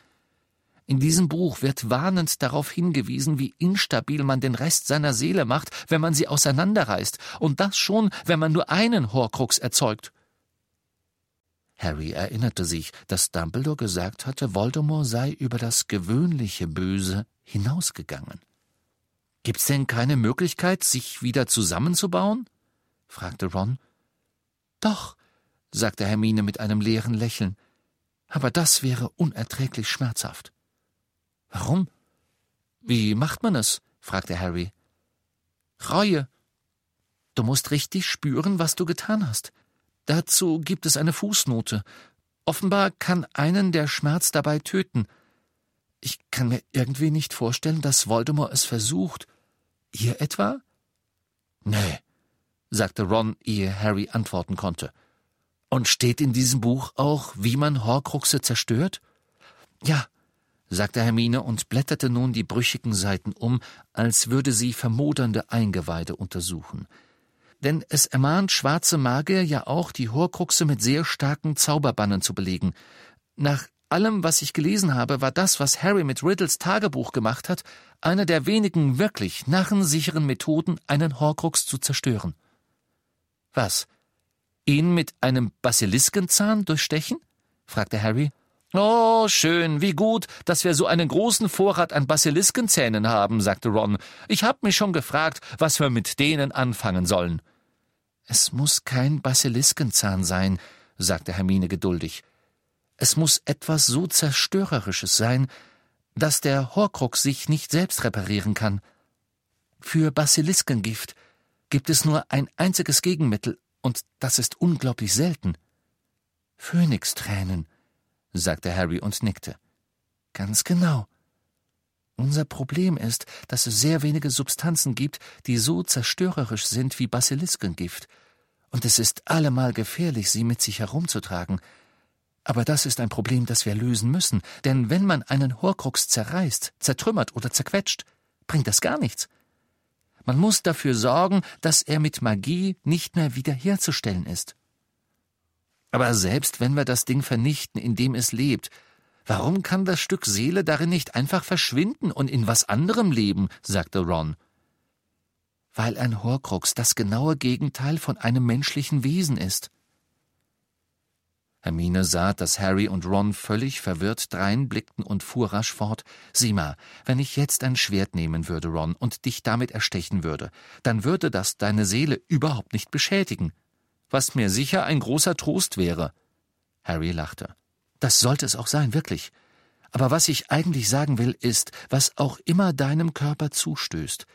A: In diesem Buch wird warnend darauf hingewiesen, wie instabil man den Rest seiner Seele macht, wenn man sie auseinanderreißt, und das schon, wenn man nur einen Horcrux erzeugt. Harry erinnerte sich, dass Dumbledore gesagt hatte, Voldemort sei über das gewöhnliche Böse hinausgegangen. Gibt's denn keine Möglichkeit, sich wieder zusammenzubauen? fragte Ron. Doch, sagte Hermine mit einem leeren Lächeln, aber das wäre unerträglich schmerzhaft. Warum? Wie macht man es? fragte Harry. Reue. Du musst richtig spüren, was du getan hast. Dazu gibt es eine Fußnote. Offenbar kann einen der Schmerz dabei töten. Ich kann mir irgendwie nicht vorstellen, dass Voldemort es versucht. Ihr etwa? Nee, sagte Ron, ehe Harry antworten konnte. Und steht in diesem Buch auch, wie man Horcruxe zerstört? Ja, sagte Hermine und blätterte nun die brüchigen Seiten um, als würde sie vermodernde Eingeweide untersuchen. Denn es ermahnt schwarze Magier ja auch, die Horcruxe mit sehr starken Zauberbannen zu belegen. Nach allem, was ich gelesen habe, war das, was Harry mit Riddles Tagebuch gemacht hat, eine der wenigen wirklich narrensicheren Methoden, einen Horcrux zu zerstören. Was? Ihn mit einem Basiliskenzahn durchstechen? fragte Harry. Oh, schön, wie gut, dass wir so einen großen Vorrat an Basiliskenzähnen haben, sagte Ron. Ich hab mich schon gefragt, was wir mit denen anfangen sollen. Es muss kein Basiliskenzahn sein, sagte Hermine geduldig. Es muss etwas so Zerstörerisches sein, dass der Horcrux sich nicht selbst reparieren kann. Für Basiliskengift gibt es nur ein einziges Gegenmittel, und das ist unglaublich selten. Phönixtränen, sagte Harry und nickte. Ganz genau. Unser Problem ist, dass es sehr wenige Substanzen gibt, die so zerstörerisch sind wie Basiliskengift, und es ist allemal gefährlich, sie mit sich herumzutragen. Aber das ist ein Problem, das wir lösen müssen, denn wenn man einen Horcrux zerreißt, zertrümmert oder zerquetscht, bringt das gar nichts. Man muss dafür sorgen, dass er mit Magie nicht mehr wiederherzustellen ist. Aber selbst wenn wir das Ding vernichten, in dem es lebt, warum kann das Stück Seele darin nicht einfach verschwinden und in was anderem leben? sagte Ron. Weil ein Horcrux das genaue Gegenteil von einem menschlichen Wesen ist. Hermine sah, dass Harry und Ron völlig verwirrt dreinblickten und fuhr rasch fort. Sieh mal, wenn ich jetzt ein Schwert nehmen würde, Ron, und dich damit erstechen würde, dann würde das deine Seele überhaupt nicht beschädigen. Was mir sicher ein großer Trost wäre. Harry lachte. Das sollte es auch sein, wirklich. Aber was ich eigentlich sagen will, ist, was auch immer deinem Körper zustößt.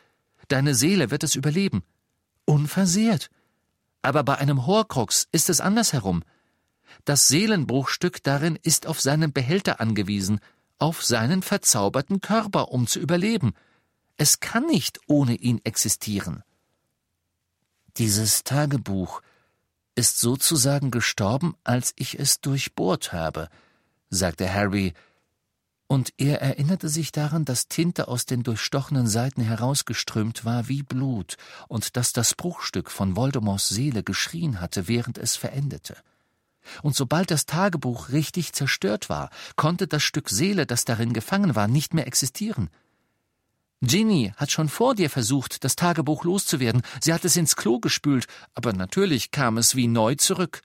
A: Deine Seele wird es überleben. Unversehrt. Aber bei einem Horcrux ist es andersherum. Das Seelenbruchstück darin ist auf seinen Behälter angewiesen, auf seinen verzauberten Körper, um zu überleben. Es kann nicht ohne ihn existieren. Dieses Tagebuch ist sozusagen gestorben, als ich es durchbohrt habe, sagte Harry, und er erinnerte sich daran, dass Tinte aus den durchstochenen Seiten herausgeströmt war wie Blut und dass das Bruchstück von Voldemorts Seele geschrien hatte, während es verendete. Und sobald das Tagebuch richtig zerstört war, konnte das Stück Seele, das darin gefangen war, nicht mehr existieren. Ginny hat schon vor dir versucht, das Tagebuch loszuwerden. Sie hat es ins Klo gespült, aber natürlich kam es wie neu zurück.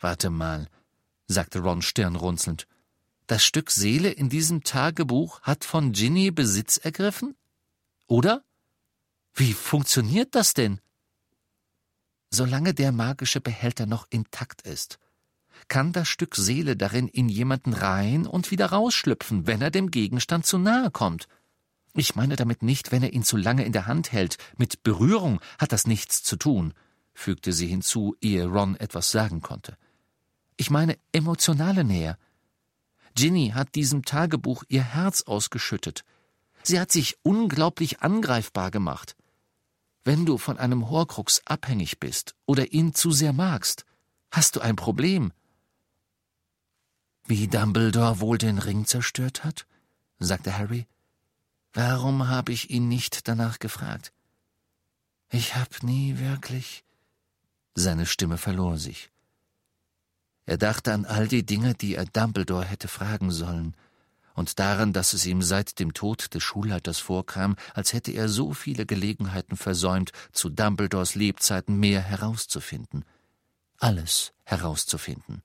A: Warte mal, sagte Ron stirnrunzelnd. Das Stück Seele in diesem Tagebuch hat von Ginny Besitz ergriffen? Oder? Wie funktioniert das denn? Solange der magische Behälter noch intakt ist, kann das Stück Seele darin in jemanden rein und wieder rausschlüpfen, wenn er dem Gegenstand zu nahe kommt. Ich meine damit nicht, wenn er ihn zu lange in der Hand hält. Mit Berührung hat das nichts zu tun, fügte sie hinzu, ehe Ron etwas sagen konnte. Ich meine emotionale Nähe. Ginny hat diesem Tagebuch ihr Herz ausgeschüttet. Sie hat sich unglaublich angreifbar gemacht. Wenn du von einem Horcrux abhängig bist oder ihn zu sehr magst, hast du ein Problem. Wie Dumbledore wohl den Ring zerstört hat? sagte Harry. Warum habe ich ihn nicht danach gefragt? Ich hab nie wirklich. Seine Stimme verlor sich. Er dachte an all die Dinge, die er Dumbledore hätte fragen sollen, und daran, dass es ihm seit dem Tod des Schulleiters vorkam, als hätte er so viele Gelegenheiten versäumt, zu Dumbledores Lebzeiten mehr herauszufinden. Alles herauszufinden.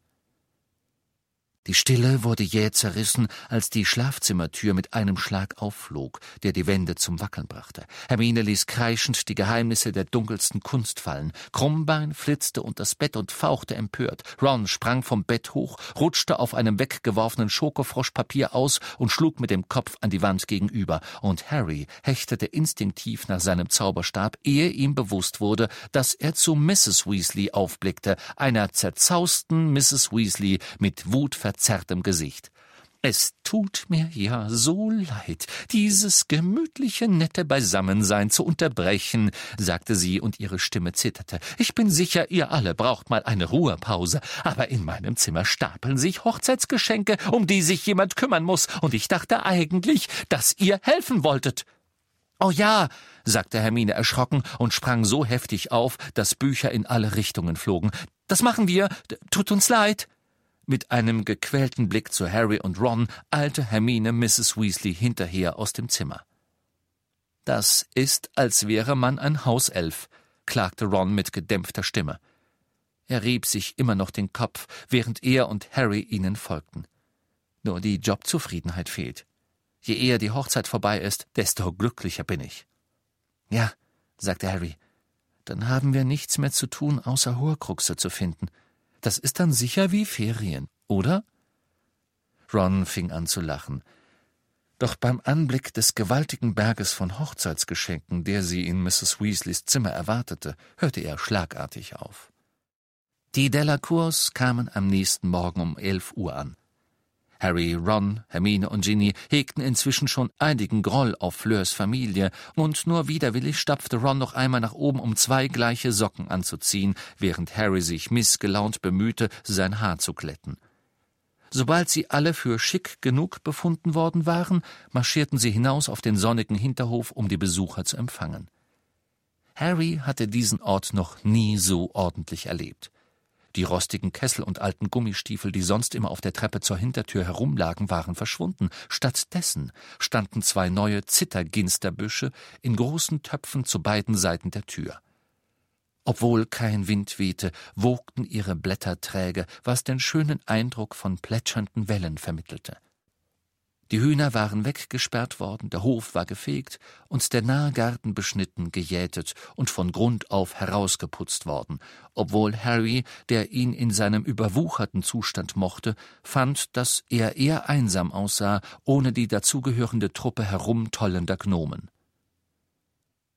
A: Die Stille wurde jäh zerrissen, als die Schlafzimmertür mit einem Schlag aufflog, der die Wände zum Wackeln brachte. Hermine ließ kreischend die Geheimnisse der dunkelsten Kunst fallen. Krummbein flitzte unter das Bett und fauchte empört. Ron sprang vom Bett hoch, rutschte auf einem weggeworfenen Schokofroschpapier aus und schlug mit dem Kopf an die Wand gegenüber. Und Harry hechtete instinktiv nach seinem Zauberstab, ehe ihm bewusst wurde, dass er zu Mrs. Weasley aufblickte, einer zerzausten Mrs. Weasley mit Wut verzerrtem Gesicht. Es tut mir ja so leid, dieses gemütliche, nette Beisammensein zu unterbrechen, sagte sie, und ihre Stimme zitterte. Ich bin sicher, ihr alle braucht mal eine Ruhepause, aber in meinem Zimmer stapeln sich Hochzeitsgeschenke, um die sich jemand kümmern muss, und ich dachte eigentlich, dass ihr helfen wolltet. Oh ja, sagte Hermine erschrocken und sprang so heftig auf, dass Bücher in alle Richtungen flogen. Das machen wir. Tut uns leid. Mit einem gequälten Blick zu Harry und Ron eilte Hermine Mrs. Weasley hinterher aus dem Zimmer. Das ist, als wäre man ein Hauself, klagte Ron mit gedämpfter Stimme. Er rieb sich immer noch den Kopf, während er und Harry ihnen folgten. Nur die Jobzufriedenheit fehlt. Je eher die Hochzeit vorbei ist, desto glücklicher bin ich. Ja, sagte Harry, dann haben wir nichts mehr zu tun, außer Horcruxe zu finden. Das ist dann sicher wie Ferien, oder? Ron fing an zu lachen. Doch beim Anblick des gewaltigen Berges von Hochzeitsgeschenken, der sie in Mrs. Weasleys Zimmer erwartete, hörte er schlagartig auf. Die Delacours kamen am nächsten Morgen um elf Uhr an. Harry, Ron, Hermine und Ginny hegten inzwischen schon einigen Groll auf Fleurs Familie, und nur widerwillig stapfte Ron noch einmal nach oben, um zwei gleiche Socken anzuziehen, während Harry sich missgelaunt bemühte, sein Haar zu glätten. Sobald sie alle für schick genug befunden worden waren, marschierten sie hinaus auf den sonnigen Hinterhof, um die Besucher zu empfangen. Harry hatte diesen Ort noch nie so ordentlich erlebt. Die rostigen Kessel und alten Gummistiefel, die sonst immer auf der Treppe zur Hintertür herumlagen, waren verschwunden. Stattdessen standen zwei neue Zitterginsterbüsche in großen Töpfen zu beiden Seiten der Tür. Obwohl kein Wind wehte, wogten ihre Blätter träge, was den schönen Eindruck von plätschernden Wellen vermittelte. Die Hühner waren weggesperrt worden, der Hof war gefegt und der nahe Garten beschnitten, gejätet und von Grund auf herausgeputzt worden, obwohl Harry, der ihn in seinem überwucherten Zustand mochte, fand, dass er eher einsam aussah, ohne die dazugehörende Truppe herumtollender Gnomen.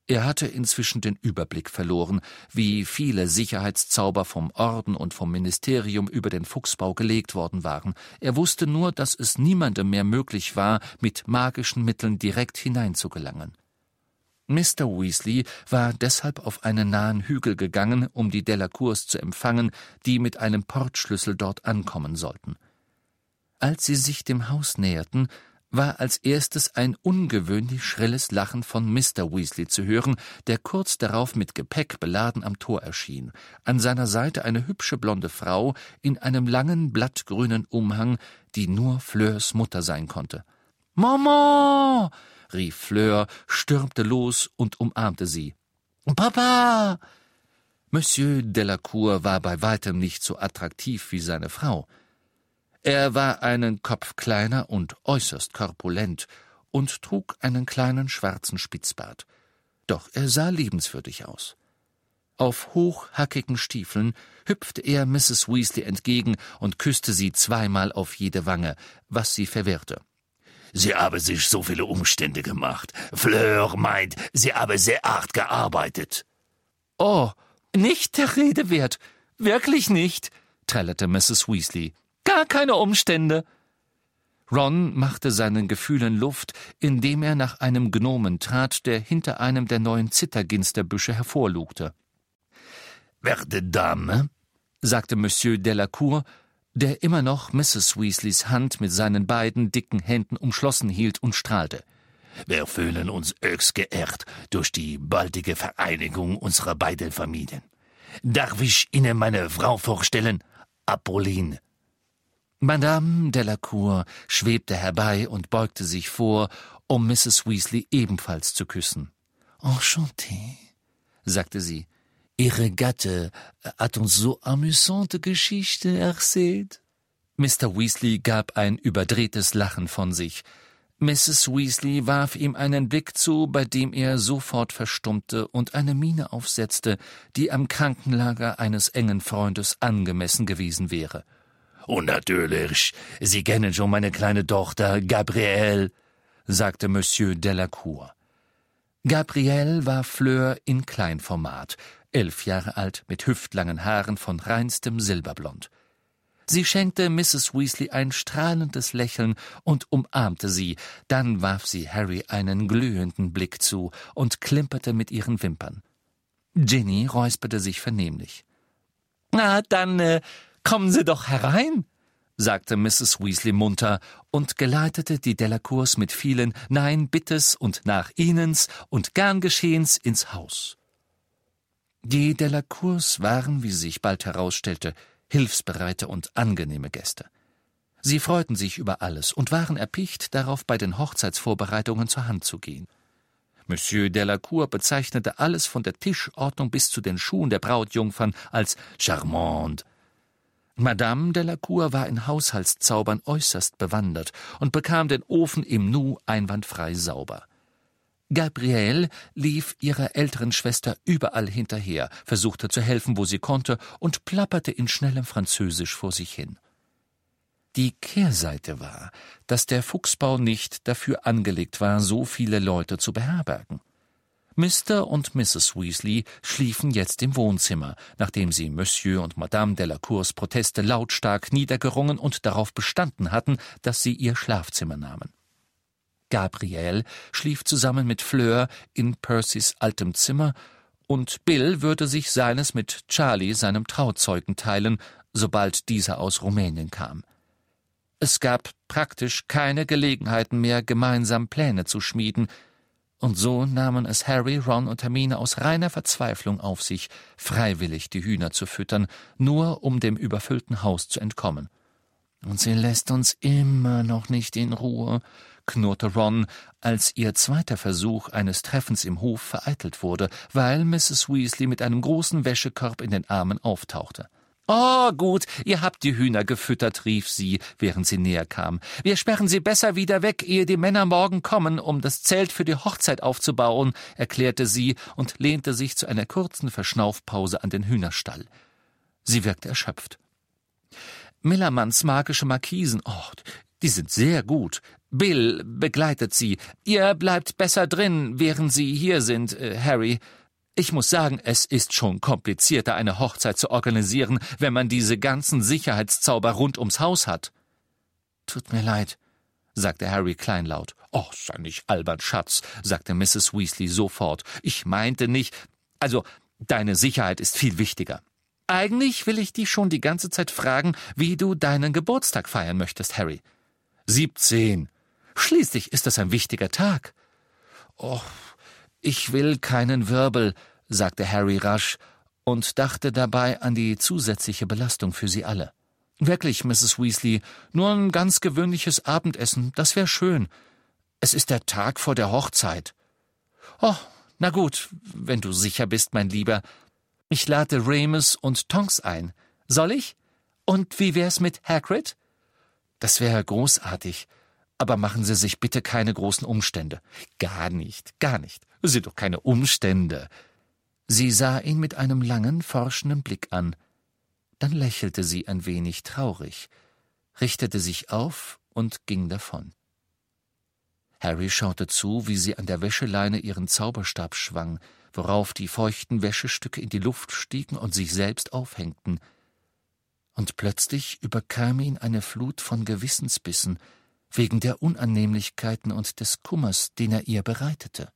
A: Er hatte inzwischen den Überblick verloren, wie viele Sicherheitszauber vom Orden und vom Ministerium über den Fuchsbau gelegt worden waren. Er wusste nur, dass es niemandem mehr möglich war, mit magischen Mitteln direkt hineinzugelangen. Mr. Weasley war deshalb auf einen nahen Hügel gegangen, um die Delacours zu empfangen, die mit einem Portschlüssel dort ankommen sollten. Als sie sich dem Haus näherten, war als erstes ein ungewöhnlich schrilles Lachen von Mr. Weasley zu hören, der kurz darauf mit Gepäck beladen am Tor erschien. An seiner Seite eine hübsche blonde Frau in einem langen blattgrünen Umhang, die nur Fleurs Mutter sein konnte. Mama! rief Fleur, stürmte los und umarmte sie. Papa! Monsieur Delacour war bei weitem nicht so attraktiv wie seine Frau. Er war einen Kopf kleiner und äußerst korpulent und trug einen kleinen schwarzen Spitzbart. Doch er sah liebenswürdig aus. Auf hochhackigen Stiefeln hüpfte er Mrs. Weasley entgegen und küsste sie zweimal auf jede Wange, was sie verwirrte. Sie habe sich so viele Umstände gemacht. Fleur meint, sie habe sehr hart gearbeitet. Oh, nicht der Rede wert. Wirklich nicht, trällerte Mrs. Weasley. Gar keine Umstände. Ron machte seinen Gefühlen Luft, indem er nach einem Gnomen trat, der hinter einem der neuen Zitterginsterbüsche hervorlugte. Werte Dame, sagte Monsieur Delacour, der immer noch Mrs. Weasleys Hand mit seinen beiden dicken Händen umschlossen hielt und strahlte. Wir fühlen uns höchst geehrt durch die baldige Vereinigung unserer beiden Familien. Darf ich Ihnen meine Frau vorstellen? Apolline. Madame Delacour schwebte herbei und beugte sich vor, um Mrs. Weasley ebenfalls zu küssen. Enchanté, sagte sie. Ihre Gatte hat uns so amüsante Geschichte erzählt. Mr. Weasley gab ein überdrehtes Lachen von sich. Mrs. Weasley warf ihm einen Blick zu, bei dem er sofort verstummte und eine Miene aufsetzte, die am Krankenlager eines engen Freundes angemessen gewesen wäre. Und natürlich, Sie kennen schon meine kleine Tochter Gabrielle, sagte Monsieur Delacour. Gabrielle war Fleur in Kleinformat, elf Jahre alt, mit hüftlangen Haaren von reinstem Silberblond. Sie schenkte Mrs. Weasley ein strahlendes Lächeln und umarmte sie, dann warf sie Harry einen glühenden Blick zu und klimperte mit ihren Wimpern. Ginny räusperte sich vernehmlich. Na, dann äh, kommen Sie doch herein, sagte Mrs. Weasley munter und geleitete die Delacours mit vielen Nein, Bittes und Nach Ihnens und gern Geschehens ins Haus. Die Delacours waren, wie sich bald herausstellte, hilfsbereite und angenehme Gäste. Sie freuten sich über alles und waren erpicht darauf, bei den Hochzeitsvorbereitungen zur Hand zu gehen. Monsieur Delacour bezeichnete alles von der Tischordnung bis zu den Schuhen der Brautjungfern als charmant. Madame Delacour war in Haushaltszaubern äußerst bewandert und bekam den Ofen im Nu einwandfrei sauber. Gabrielle lief ihrer älteren Schwester überall hinterher, versuchte zu helfen, wo sie konnte, und plapperte in schnellem Französisch vor sich hin. Die Kehrseite war, dass der Fuchsbau nicht dafür angelegt war, so viele Leute zu beherbergen. Mr. und Mrs. Weasley schliefen jetzt im Wohnzimmer, nachdem sie Monsieur und Madame Delacours Proteste lautstark niedergerungen und darauf bestanden hatten, dass sie ihr Schlafzimmer nahmen. Gabrielle schlief zusammen mit Fleur in Percys altem Zimmer, und Bill würde sich seines mit Charlie, seinem Trauzeugen, teilen, sobald dieser aus Rumänien kam. Es gab praktisch keine Gelegenheiten mehr, gemeinsam Pläne zu schmieden, und so nahmen es Harry, Ron und Hermine aus reiner Verzweiflung auf sich, freiwillig die Hühner zu füttern, nur um dem überfüllten Haus zu entkommen. Und sie lässt uns immer noch nicht in Ruhe, knurrte Ron, als ihr zweiter Versuch eines Treffens im Hof vereitelt wurde, weil Mrs. Weasley mit einem großen Wäschekorb in den Armen auftauchte. Oh, gut, ihr habt die Hühner gefüttert, rief sie, während sie näher kam. Wir sperren sie besser wieder weg, ehe die Männer morgen kommen, um das Zelt für die Hochzeit aufzubauen, erklärte sie und lehnte sich zu einer kurzen Verschnaufpause an den Hühnerstall. Sie wirkte erschöpft. Millermanns magische Markisen, oh, die sind sehr gut. Bill begleitet sie. Ihr bleibt besser drin, während sie hier sind, äh, Harry. Ich muss sagen, es ist schon komplizierter, eine Hochzeit zu organisieren, wenn man diese ganzen Sicherheitszauber rund ums Haus hat. Tut mir leid, sagte Harry kleinlaut. Oh, sei nicht albern, Schatz, sagte Mrs. Weasley sofort. Ich meinte nicht. Also, deine Sicherheit ist viel wichtiger. Eigentlich will ich dich schon die ganze Zeit fragen, wie du deinen Geburtstag feiern möchtest, Harry. Siebzehn. Schließlich ist das ein wichtiger Tag. Oh, ich will keinen Wirbel, sagte Harry rasch und dachte dabei an die zusätzliche Belastung für sie alle. Wirklich, Mrs. Weasley, nur ein ganz gewöhnliches Abendessen, das wäre schön. Es ist der Tag vor der Hochzeit. Oh, na gut, wenn du sicher bist, mein Lieber. Ich lade Remus und Tonks ein. Soll ich? Und wie wär's mit Hagrid? Das wäre großartig. Aber machen Sie sich bitte keine großen Umstände. Gar nicht, gar nicht. Es sind doch keine Umstände. Sie sah ihn mit einem langen, forschenden Blick an. Dann lächelte sie ein wenig traurig, richtete sich auf und ging davon. Harry schaute zu, wie sie an der Wäscheleine ihren Zauberstab schwang, worauf die feuchten Wäschestücke in die Luft stiegen und sich selbst aufhängten – und plötzlich überkam ihn eine Flut von Gewissensbissen wegen der Unannehmlichkeiten und des Kummers, den er ihr bereitete.